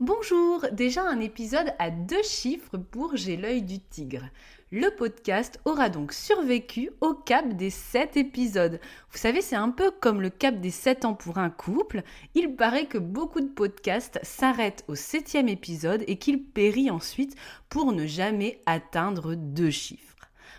Bonjour, déjà un épisode à deux chiffres pour J'ai l'œil du tigre. Le podcast aura donc survécu au cap des 7 épisodes. Vous savez, c'est un peu comme le cap des 7 ans pour un couple. Il paraît que beaucoup de podcasts s'arrêtent au septième épisode et qu'ils périent ensuite pour ne jamais atteindre deux chiffres.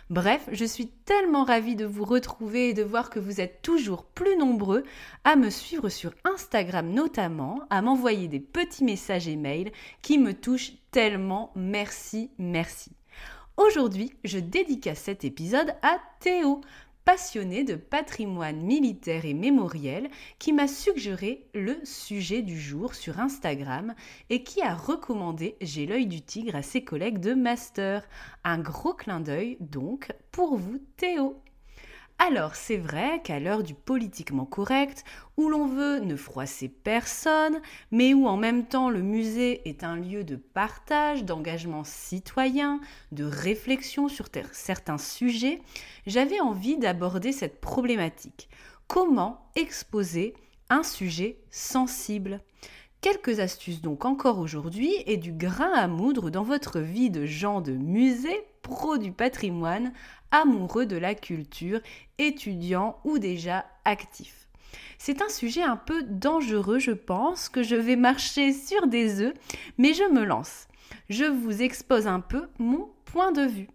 Bref, je suis tellement ravie de vous retrouver et de voir que vous êtes toujours plus nombreux à me suivre sur Instagram notamment, à m'envoyer des petits messages et mails qui me touchent tellement. Merci, merci. Aujourd'hui, je dédicace cet épisode à Théo, passionné de patrimoine militaire et mémoriel, qui m'a suggéré le sujet du jour sur Instagram et qui a recommandé J'ai l'œil du tigre à ses collègues de master. Un gros clin d'œil donc pour vous Théo. Alors c'est vrai qu'à l'heure du politiquement correct, où l'on veut ne froisser personne, mais où en même temps le musée est un lieu de partage, d'engagement citoyen, de réflexion sur certains sujets, j'avais envie d'aborder cette problématique. Comment exposer un sujet sensible? Quelques astuces donc encore aujourd'hui et du grain à moudre dans votre vie de gens de musée, pro du patrimoine, amoureux de la culture, étudiants ou déjà actifs. C'est un sujet un peu dangereux, je pense, que je vais marcher sur des œufs, mais je me lance. Je vous expose un peu mon point de vue.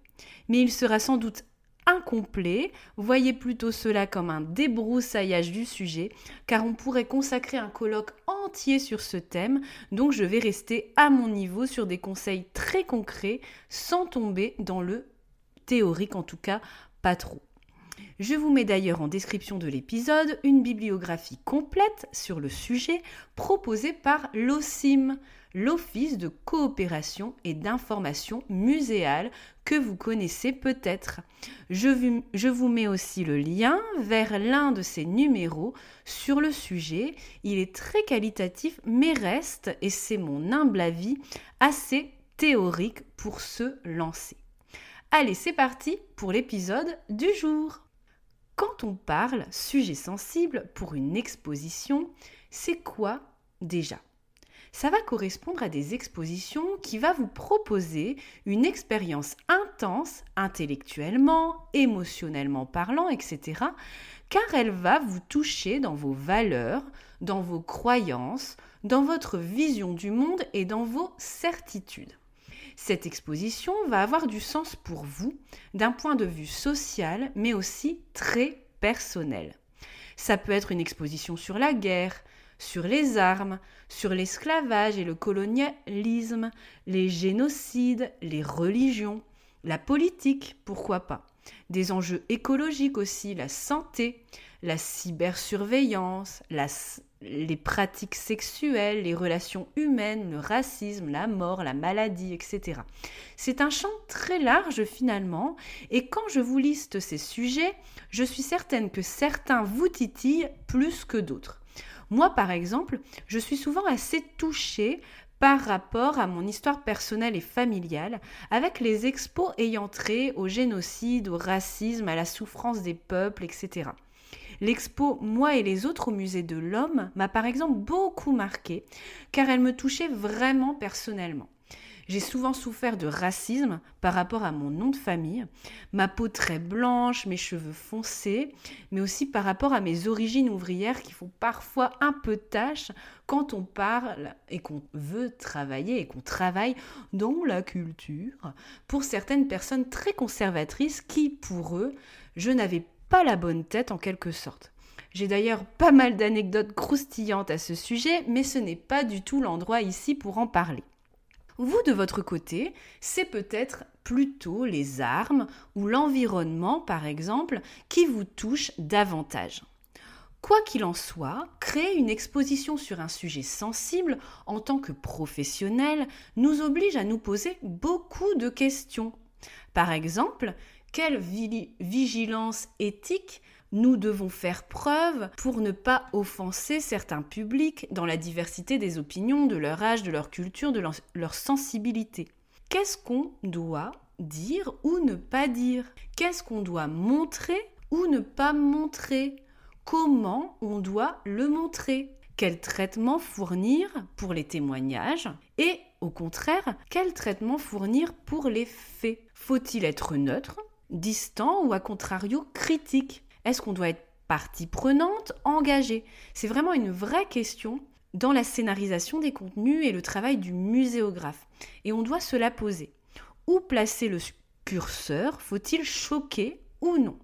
Mais il sera sans doute incomplet, voyez plutôt cela comme un débroussaillage du sujet, car on pourrait consacrer un colloque entier sur ce thème, donc je vais rester à mon niveau sur des conseils très concrets, sans tomber dans le théorique en tout cas, pas trop. Je vous mets d'ailleurs en description de l'épisode une bibliographie complète sur le sujet proposée par l'OCIM, l'Office de coopération et d'information muséale que vous connaissez peut-être. Je, je, vous mets aussi le lien vers l'un de ces numéros sur le sujet. Il est très qualitatif mais reste, et c'est mon humble avis, assez théorique pour se lancer. Allez, c'est parti pour l'épisode du jour. Quand on parle sujet sensible pour une exposition, c'est quoi déjà? Ça va correspondre à des expositions qui va vous proposer une expérience intense intellectuellement, émotionnellement parlant, etc. car elle va vous toucher dans vos valeurs, dans vos croyances, dans votre vision du monde et dans vos certitudes. Cette exposition va avoir du sens pour vous d'un point de vue social, mais aussi très personnel. Ça peut être une exposition sur la guerre, sur les armes, sur l'esclavage et le colonialisme, les génocides, les religions, la politique, pourquoi pas. Des enjeux écologiques aussi, la santé, la cybersurveillance, les pratiques sexuelles, les relations humaines, le racisme, la mort, la maladie, etc. C'est un champ très large finalement, et quand je vous liste ces sujets, je suis certaine que certains vous titillent plus que d'autres. Moi, par exemple, je suis souvent assez touchée par rapport à mon histoire personnelle et familiale, avec les expos ayant trait au génocide, au racisme, à la souffrance des peuples, etc. L'expo Moi et les autres au musée de l'homme m'a par exemple beaucoup marqué, car elle me touchait vraiment personnellement. J'ai souvent souffert de racisme par rapport à mon nom de famille, ma peau très blanche, mes cheveux foncés, mais aussi par rapport à mes origines ouvrières qui font parfois un peu tâche quand on parle et qu'on veut travailler et qu'on travaille dans la culture pour certaines personnes très conservatrices qui, pour eux, je n'avais la bonne tête en quelque sorte. J'ai d'ailleurs pas mal d'anecdotes croustillantes à ce sujet, mais ce n'est pas du tout l'endroit ici pour en parler. Vous, de votre côté, c'est peut-être plutôt les armes ou l'environnement, par exemple, qui vous touchent davantage. Quoi qu'il en soit, créer une exposition sur un sujet sensible en tant que professionnel nous oblige à nous poser beaucoup de questions. Par exemple, quelle vigilance éthique nous devons faire preuve pour ne pas offenser certains publics dans la diversité des opinions, de leur âge, de leur culture, de leur, sensibilité. Qu'est-ce qu'on doit dire ou ne pas dire? Qu'est-ce qu'on doit montrer ou ne pas montrer? Comment on doit le montrer, quel traitement fournir pour les témoignages? Et au contraire, quel traitement fournir pour les faits? Faut-il être neutre, distant ou à contrario critique Est-ce qu'on doit être partie prenante, engagée? C'est vraiment une vraie question dans la scénarisation des contenus et le travail du muséographe. Et on doit se la poser. Où placer le curseur? Faut-il choquer ou non?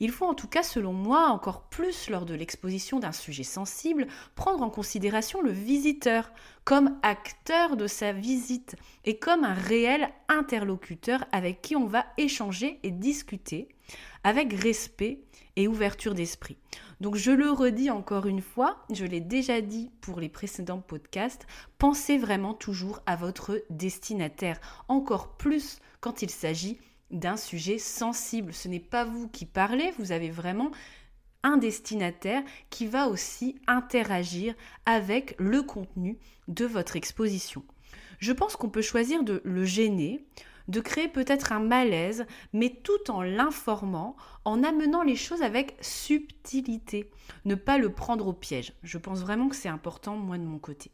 Il faut en tout cas, selon moi, encore plus lors de l'exposition d'un sujet sensible, prendre en considération le visiteur comme acteur de sa visite et comme un réel interlocuteur avec qui on va échanger et discuter avec respect et ouverture d'esprit. Donc je le redis encore une fois, je l'ai déjà dit pour les précédents podcasts, pensez vraiment toujours à votre destinataire, encore plus quand il s'agit d'un sujet sensible. Ce n'est pas vous qui parlez, vous avez vraiment un destinataire qui va aussi interagir avec le contenu de votre exposition. Je pense qu'on peut choisir de le gêner, de créer peut-être un malaise, mais tout en l'informant, en amenant les choses avec subtilité. Ne pas le prendre au piège. Je pense vraiment que c'est important, moi, de mon côté.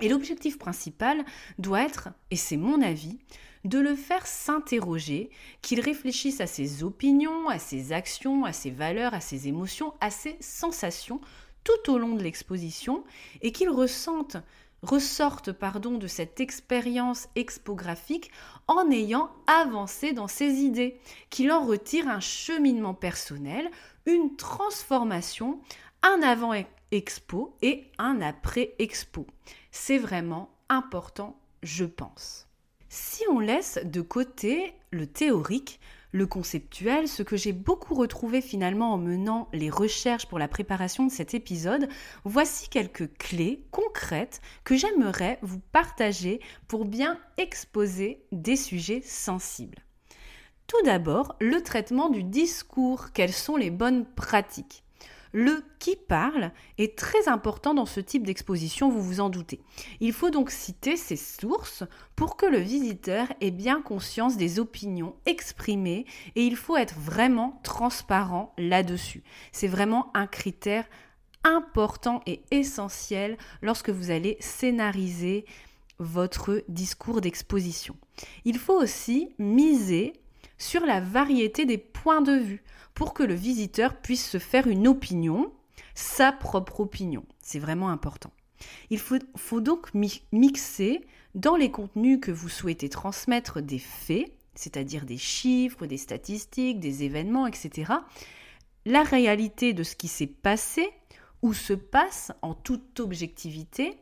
Et l'objectif principal doit être, et c'est mon avis, de le faire s'interroger, qu'il réfléchisse à ses opinions, à ses actions, à ses valeurs, à ses émotions, à ses sensations tout au long de l'exposition et qu'il ressente ressorte pardon, de cette expérience expographique en ayant avancé dans ses idées, qu'il en retire un cheminement personnel, une transformation, un avant-expo et un après-expo. C'est vraiment important, je pense. Si on laisse de côté le théorique, le conceptuel, ce que j'ai beaucoup retrouvé finalement en menant les recherches pour la préparation de cet épisode, voici quelques clés concrètes que j'aimerais vous partager pour bien exposer des sujets sensibles. Tout d'abord, le traitement du discours, quelles sont les bonnes pratiques? Le qui parle est très important dans ce type d'exposition, vous vous en doutez. Il faut donc citer ces sources pour que le visiteur ait bien conscience des opinions exprimées et il faut être vraiment transparent là-dessus. C'est vraiment un critère important et essentiel lorsque vous allez scénariser votre discours d'exposition. Il faut aussi miser sur la variété des points de vue pour que le visiteur puisse se faire une opinion, sa propre opinion. C'est vraiment important. Il faut, donc mixer dans les contenus que vous souhaitez transmettre des faits, c'est-à-dire des chiffres, des statistiques, des événements, etc., la réalité de ce qui s'est passé ou se passe en toute objectivité,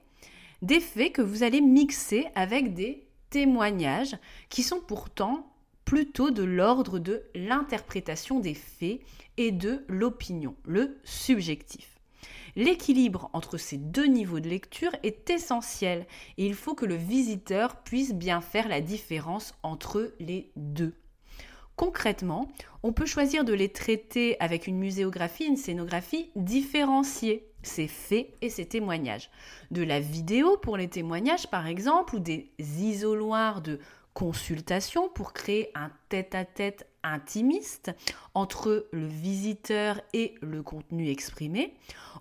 des faits que vous allez mixer avec des témoignages qui sont pourtant plutôt de l'ordre de l'interprétation des faits et de l'opinion, le subjectif. L'équilibre entre ces deux niveaux de lecture est essentiel et il faut que le visiteur puisse bien faire la différence entre les deux. Concrètement, on peut choisir de les traiter avec une muséographie, une scénographie différenciée, ces faits et ces témoignages. De la vidéo pour les témoignages par exemple, ou des isoloirs de consultation pour créer un tête-à-tête intimiste entre le visiteur et le contenu exprimé.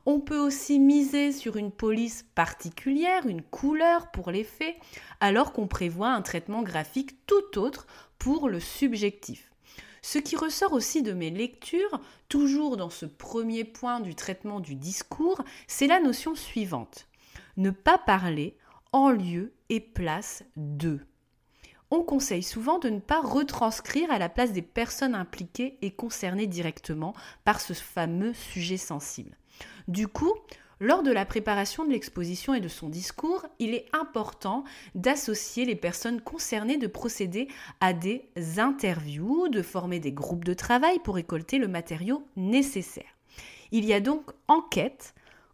On peut aussi miser sur une police particulière, une couleur pour les faits, alors qu'on prévoit un traitement graphique tout autre pour le subjectif. Ce qui ressort aussi de mes lectures, toujours dans ce premier point du traitement du discours, c'est la notion suivante. Ne pas parler en lieu et place de on conseille souvent de ne pas retranscrire à la place des personnes impliquées et concernées directement par ce fameux sujet sensible. Du coup, lors de la préparation de l'exposition et de son discours, il est important d'associer les personnes concernées, de procéder à des interviews, de former des groupes de travail pour récolter le matériau nécessaire. Il y a donc enquête,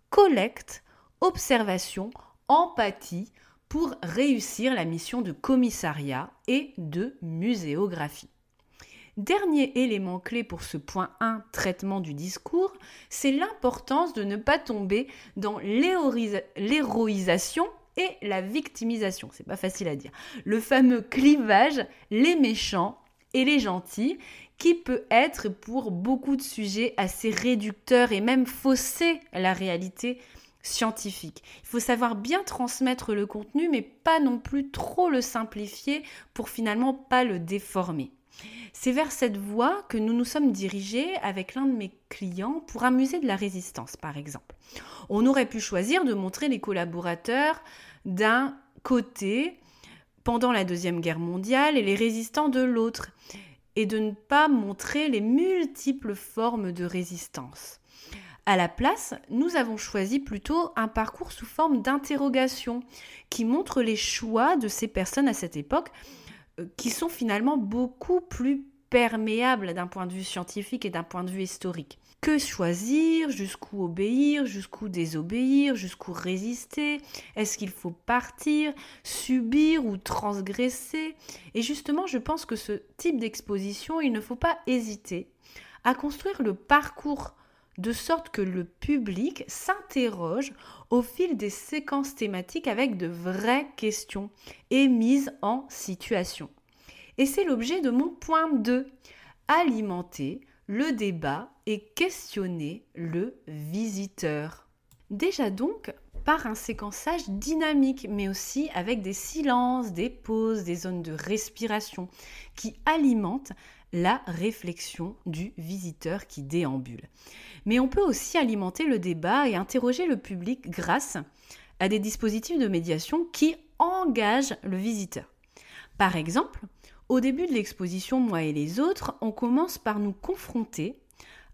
collecte, observation, empathie pour réussir la mission de commissariat et de muséographie. Dernier élément clé pour ce point 1, traitement du discours, c'est l'importance de ne pas tomber dans l'héroïsation et la victimisation. C'est pas facile à dire. Le fameux clivage, les méchants et les gentils, qui peut être pour beaucoup de sujets assez réducteur et même fausser la réalité Il faut savoir bien transmettre le contenu, mais pas non plus trop le simplifier pour finalement pas le déformer. C'est vers cette voie que nous nous sommes dirigés avec l'un de mes clients pour musée de la résistance, par exemple. On aurait pu choisir de montrer les collaborateurs d'un côté pendant la Deuxième Guerre mondiale et les résistants de l'autre, et de ne pas montrer les multiples formes de résistance. À la place, nous avons choisi plutôt un parcours sous forme d'interrogation qui montre les choix de ces personnes à cette époque euh, qui sont finalement beaucoup plus perméables d'un point de vue scientifique et d'un point de vue historique. Que choisir Jusqu'où obéir Jusqu'où désobéir Jusqu'où résister Est-ce qu'il faut partir Subir ou transgresser? Et justement, je pense que ce type d'exposition, il ne faut pas hésiter à construire le parcours de sorte que le public s'interroge au fil des séquences thématiques avec de vraies questions et mise en situation. Et c'est l'objet de mon point 2, alimenter le débat et questionner le visiteur. Déjà donc par un séquençage dynamique, mais aussi avec des silences, des pauses, des zones de respiration qui alimentent la réflexion du visiteur qui déambule. Mais on peut aussi alimenter le débat et interroger le public grâce à des dispositifs de médiation qui engagent le visiteur. Par exemple, au début de l'exposition Moi et les autres, on commence par nous confronter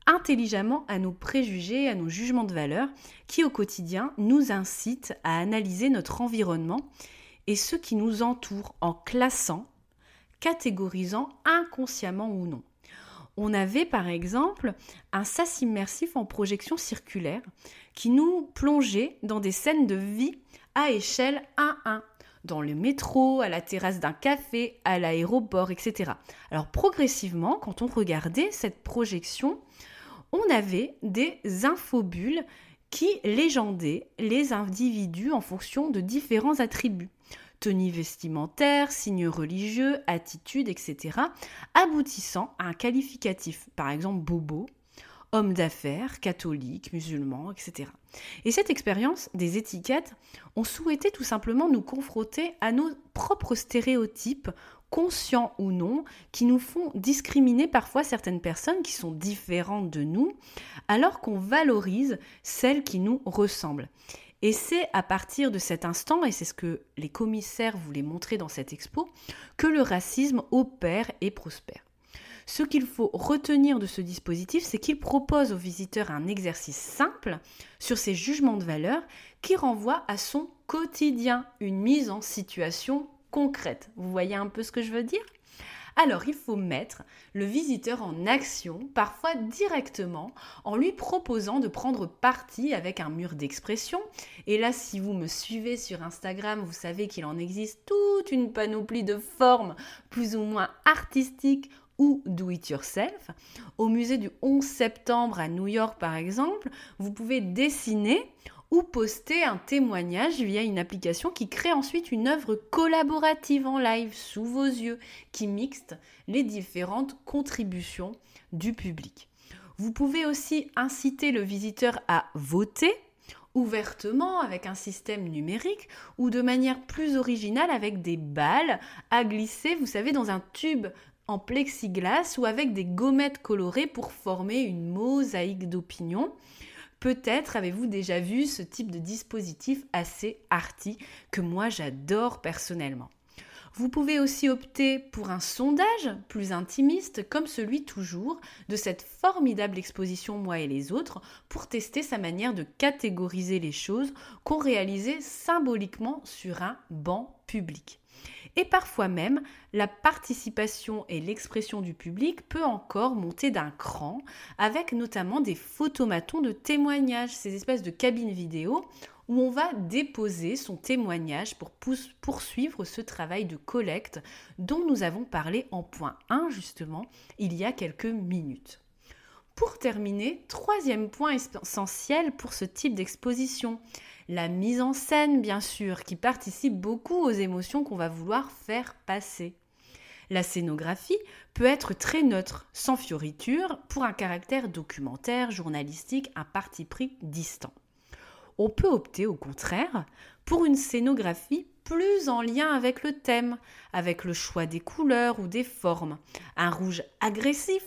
intelligemment à nos préjugés, à nos jugements de valeur qui au quotidien nous incitent à analyser notre environnement et ce qui nous entoure en classant catégorisant inconsciemment ou non. On avait par exemple un sas immersif en projection circulaire qui nous plongeait dans des scènes de vie à échelle 1-1, dans le métro, à la terrasse d'un café, à l'aéroport, etc. Alors progressivement, quand on regardait cette projection, on avait des infobules qui légendaient les individus en fonction de différents attributs tenue vestimentaire, signes religieux, attitude, etc., aboutissant à un qualificatif, par exemple bobo, homme d'affaires, catholique, musulman, etc. Et cette expérience des étiquettes, on souhaitait tout simplement nous confronter à nos propres stéréotypes, conscients ou non, qui nous font discriminer parfois certaines personnes qui sont différentes de nous, alors qu'on valorise celles qui nous ressemblent. Et c'est à partir de cet instant, et c'est ce que les commissaires voulaient montrer dans cette expo, que le racisme opère et prospère. Ce qu'il faut retenir de ce dispositif, c'est qu'il propose aux visiteurs un exercice simple sur ses jugements de valeur qui renvoie à son quotidien, une mise en situation concrète. Vous voyez un peu ce que je veux dire? Alors il faut mettre le visiteur en action, parfois directement, en lui proposant de prendre parti avec un mur d'expression. Et là, si vous me suivez sur Instagram, vous savez qu'il en existe toute une panoplie de formes plus ou moins artistiques ou do it yourself. Au musée du 11 septembre à New York par exemple, vous pouvez dessiner ou poster un témoignage via une application qui crée ensuite une œuvre collaborative en live sous vos yeux qui mixte les différentes contributions du public. Vous pouvez aussi inciter le visiteur à voter ouvertement avec un système numérique ou de manière plus originale avec des balles à glisser, vous savez, dans un tube en plexiglas ou avec des gommettes colorées pour former une mosaïque d'opinion. Peut-être avez-vous déjà vu ce type de dispositif assez arty que moi j'adore personnellement. Vous pouvez aussi opter pour un sondage plus intimiste, comme celui toujours de cette formidable exposition Moi et les autres, pour tester sa manière de catégoriser les choses qu'on réalisait symboliquement sur un banc public. Et parfois même, la participation et l'expression du public peut encore monter d'un cran, avec notamment des photomatons de témoignages, ces espèces de cabines vidéo où on va déposer son témoignage pour poursuivre ce travail de collecte dont nous avons parlé en point 1 justement il y a quelques minutes. Pour terminer, troisième point essentiel pour ce type d'exposition, la mise en scène bien sûr, qui participe beaucoup aux émotions qu'on va vouloir faire passer. La scénographie peut être très neutre, sans fioriture, pour un caractère documentaire, journalistique, un parti pris distant. On peut opter au contraire pour une scénographie plus en lien avec le thème, avec le choix des couleurs ou des formes. Un rouge agressif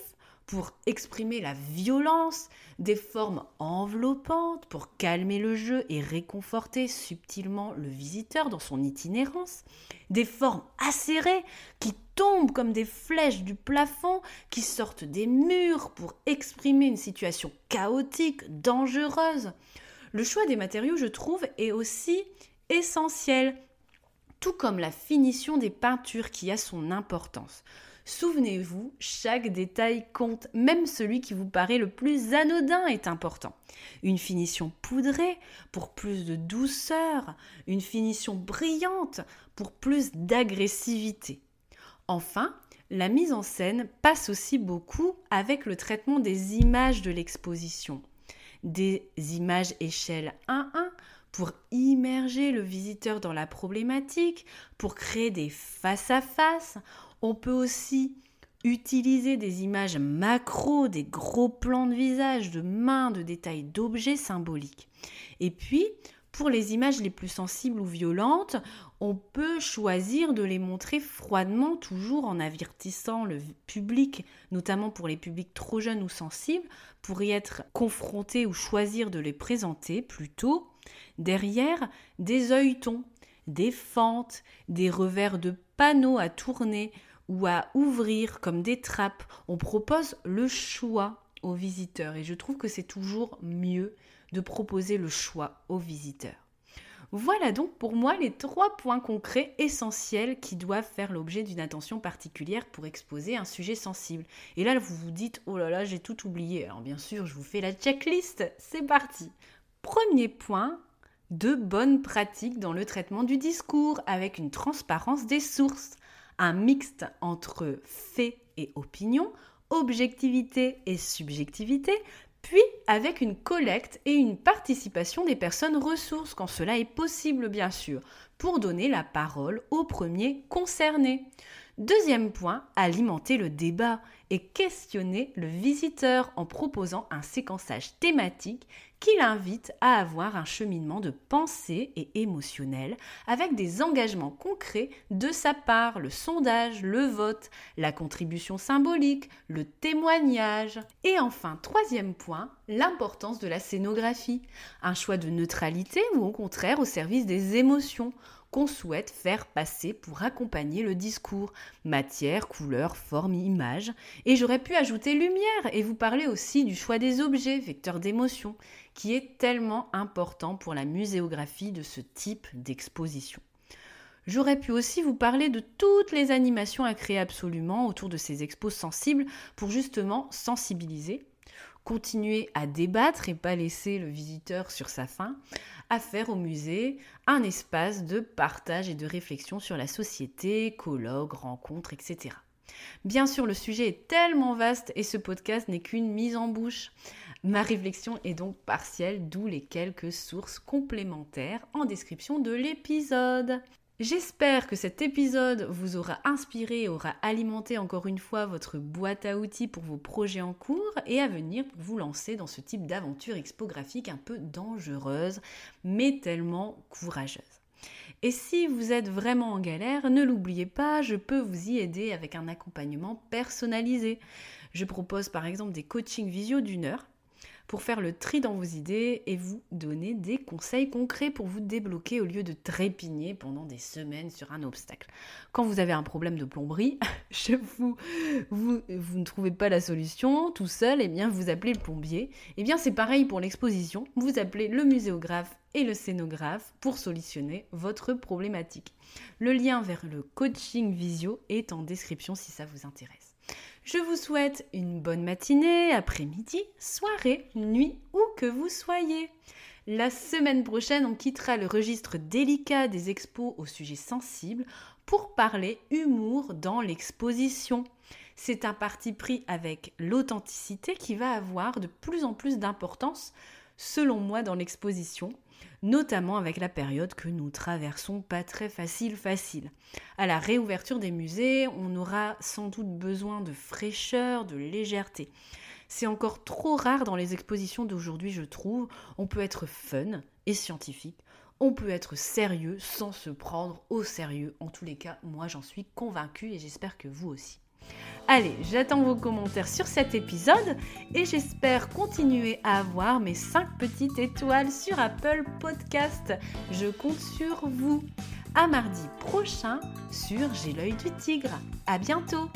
pour exprimer la violence, des formes enveloppantes pour calmer le jeu et réconforter subtilement le visiteur dans son itinérance, des formes acérées qui tombent comme des flèches du plafond, qui sortent des murs pour exprimer une situation chaotique, dangereuse. Le choix des matériaux, je trouve, est aussi essentiel, tout comme la finition des peintures qui a son importance. Souvenez-vous, chaque détail compte, même celui qui vous paraît le plus anodin est important. Une finition poudrée pour plus de douceur, une finition brillante pour plus d'agressivité. Enfin, la mise en scène passe aussi beaucoup avec le traitement des images de l'exposition. Des images échelle 1-1 pour immerger le visiteur dans la problématique, pour créer des face-à-face. On peut aussi utiliser des images macro, des gros plans de visage, de mains, de détails d'objets symboliques. Et puis, pour les images les plus sensibles ou violentes, on peut choisir de les montrer froidement, toujours en avertissant le public, notamment pour les publics trop jeunes ou sensibles, pour y être confrontés ou choisir de les présenter plutôt derrière des œilletons, des fentes, des revers de panneaux à tourner ou à ouvrir comme des trappes. On propose le choix aux visiteurs et je trouve que c'est toujours mieux de proposer le choix aux visiteurs. Voilà donc pour moi les trois points concrets essentiels qui doivent faire l'objet d'une attention particulière pour exposer un sujet sensible. Et là, vous vous dites, oh là là, j'ai tout oublié. Alors bien sûr, je vous fais la checklist. C'est parti. Premier point, de bonnes pratiques dans le traitement du discours avec une transparence des sources, un mixte entre faits et opinions, objectivité et subjectivité, puis avec une collecte et une participation des personnes ressources quand cela est possible bien sûr, pour donner la parole aux premiers concernés. Deuxième point, alimenter le débat et questionner le visiteur en proposant un séquençage thématique qui l'invite à avoir un cheminement de pensée et émotionnel avec des engagements concrets de sa part, le sondage, le vote, la contribution symbolique, le témoignage. Et enfin, troisième point, l'importance de la scénographie, un choix de neutralité ou au contraire au service des émotions qu'on souhaite faire passer pour accompagner le discours. Matière, couleur, forme, image. Et j'aurais pu ajouter lumière et vous parler aussi du choix des objets, vecteurs d'émotion, qui est tellement important pour la muséographie de ce type d'exposition. J'aurais pu aussi vous parler de toutes les animations à créer absolument autour de ces expos sensibles pour justement sensibiliser, continuer à débattre et pas laisser le visiteur sur sa faim, à faire au musée un espace de partage et de réflexion sur la société, colloques, rencontres, etc. Bien sûr, le sujet est tellement vaste et ce podcast n'est qu'une mise en bouche. Ma réflexion est donc partielle, d'où les quelques sources complémentaires en description de l'épisode. J'espère que cet épisode vous aura inspiré, aura alimenté encore une fois votre boîte à outils pour vos projets en cours et à venir pour vous lancer dans ce type d'aventure expographique un peu dangereuse, mais tellement courageuse. Et si vous êtes vraiment en galère, ne l'oubliez pas, je peux vous y aider avec un accompagnement personnalisé. Je propose par exemple des coachings visio d'une heure pour faire le tri dans vos idées et vous donner des conseils concrets pour vous débloquer au lieu de trépigner pendant des semaines sur un obstacle. Quand vous avez un problème de plomberie, je vous, vous, ne trouvez pas la solution tout seul, et eh bien vous appelez le plombier. Et eh bien c'est pareil pour l'exposition, vous appelez le muséographe et le scénographe pour solutionner votre problématique. Le lien vers le coaching visio est en description si ça vous intéresse. Je vous souhaite une bonne matinée, après-midi, soirée, nuit, où que vous soyez. La semaine prochaine, on quittera le registre délicat des expos au sujet sensible pour parler humour dans l'exposition. C'est un parti pris avec l'authenticité qui va avoir de plus en plus d'importance, selon moi, dans l'exposition notamment avec la période que nous traversons pas très facile facile. À la réouverture des musées, on aura sans doute besoin de fraîcheur, de légèreté. C'est encore trop rare dans les expositions d'aujourd'hui, je trouve. On peut être fun et scientifique, on peut être sérieux sans se prendre au sérieux. En tous les cas, moi j'en suis convaincue et j'espère que vous aussi. Allez, j'attends vos commentaires sur cet épisode et j'espère continuer à avoir mes 5 petites étoiles sur Apple Podcast. Je compte sur vous. À mardi prochain sur J'ai l'œil du tigre. À bientôt!